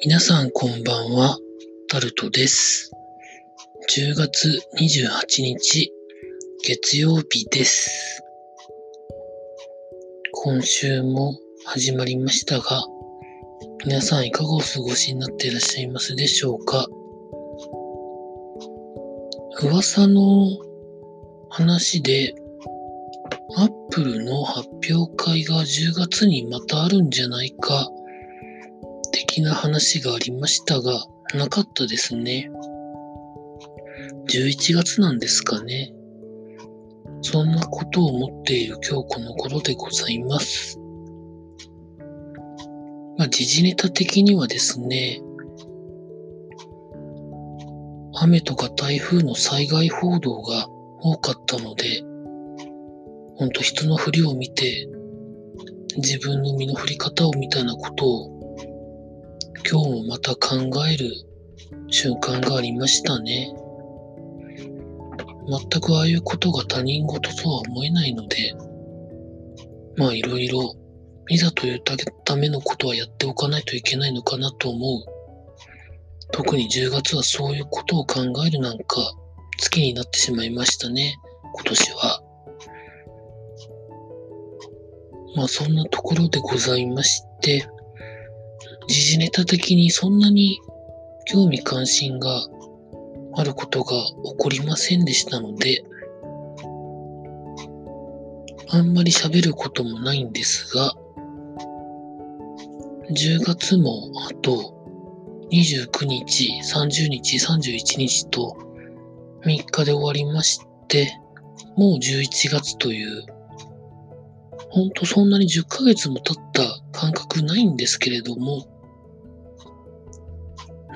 皆さんこんばんは、タルトです。10月28日、月曜日です。今週も始まりましたが、皆さんいかがお過ごしになっていらっしゃいますでしょうか？噂の話で、アップルの発表会が10月にまたあるんじゃないか、的な話がありましたが、なかったですね。11月なんですかね。そんなことを思っている今日この頃でございます。まあ、時事ネタ的にはですね、雨とか台風の災害報道が多かったので、ほんと人の振りを見て、自分の身の振り方をみたいなことを今日もまた考える瞬間がありましたね。全くああいうことが他人事とは思えないので、まあいろいろ、いざというためのことはやっておかないといけないのかなと思う。特に10月はそういうことを考えるなんか月になってしまいましたね、今年は。まあそんなところでございまして、時事ネタ的にそんなに興味関心があることが起こりませんでしたので、あんまり喋ることもないんですが、10月もあと29日、30日、31日と3日で終わりまして、もう11月という、ほんとそんなに10ヶ月も経った感覚ないんですけれども、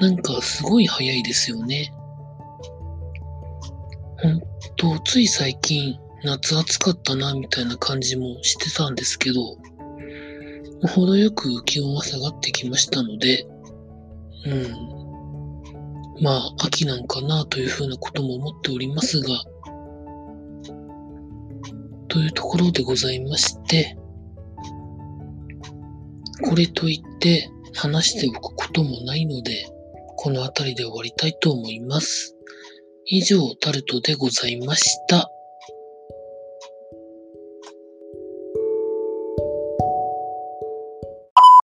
なんかすごい早いですよね。ほんと、つい最近夏暑かったなみたいな感じもしてたんですけど、程よく気温は下がってきましたので、うん。まあ、秋なんかなというふうなことも思っておりますが、というところでございまして、これといって話しておくこともないので、この辺りで終わりたいと思います。以上、タルトでございました。